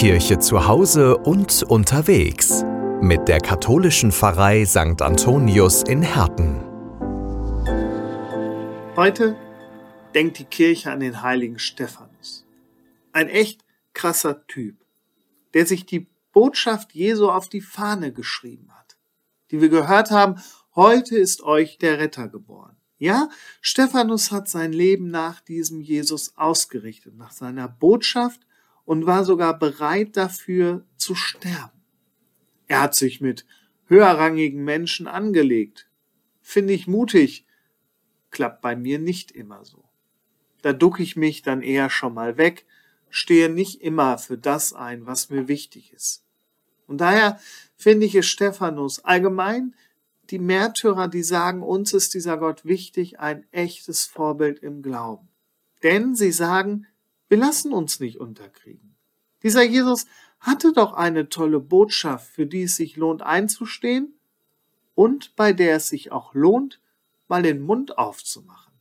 Kirche zu Hause und unterwegs mit der katholischen Pfarrei St. Antonius in Herten. Heute denkt die Kirche an den heiligen Stephanus. Ein echt krasser Typ, der sich die Botschaft Jesu auf die Fahne geschrieben hat, die wir gehört haben, heute ist euch der Retter geboren. Ja, Stephanus hat sein Leben nach diesem Jesus ausgerichtet, nach seiner Botschaft und war sogar bereit dafür zu sterben. Er hat sich mit höherrangigen Menschen angelegt. Finde ich mutig, klappt bei mir nicht immer so. Da ducke ich mich dann eher schon mal weg, stehe nicht immer für das ein, was mir wichtig ist. Und daher finde ich es Stephanus allgemein die Märtyrer, die sagen, uns ist dieser Gott wichtig, ein echtes Vorbild im Glauben. Denn sie sagen, wir lassen uns nicht unterkriegen. Dieser Jesus hatte doch eine tolle Botschaft, für die es sich lohnt einzustehen und bei der es sich auch lohnt, mal den Mund aufzumachen.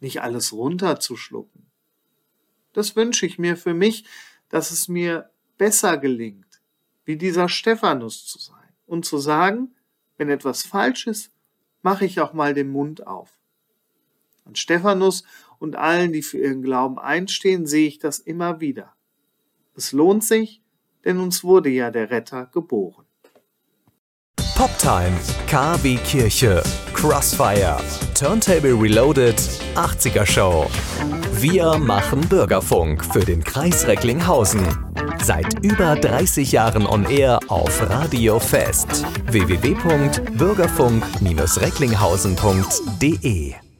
Nicht alles runterzuschlucken. Das wünsche ich mir für mich, dass es mir besser gelingt, wie dieser Stephanus zu sein und zu sagen, wenn etwas falsch ist, mache ich auch mal den Mund auf. An Stephanus und allen, die für ihren Glauben einstehen, sehe ich das immer wieder. Es lohnt sich, denn uns wurde ja der Retter geboren. Poptime, KW Kirche, Crossfire, Turntable Reloaded, 80er Show. Wir machen Bürgerfunk für den Kreis Recklinghausen. Seit über 30 Jahren on Air auf Radio Fest. www.bürgerfunk-recklinghausen.de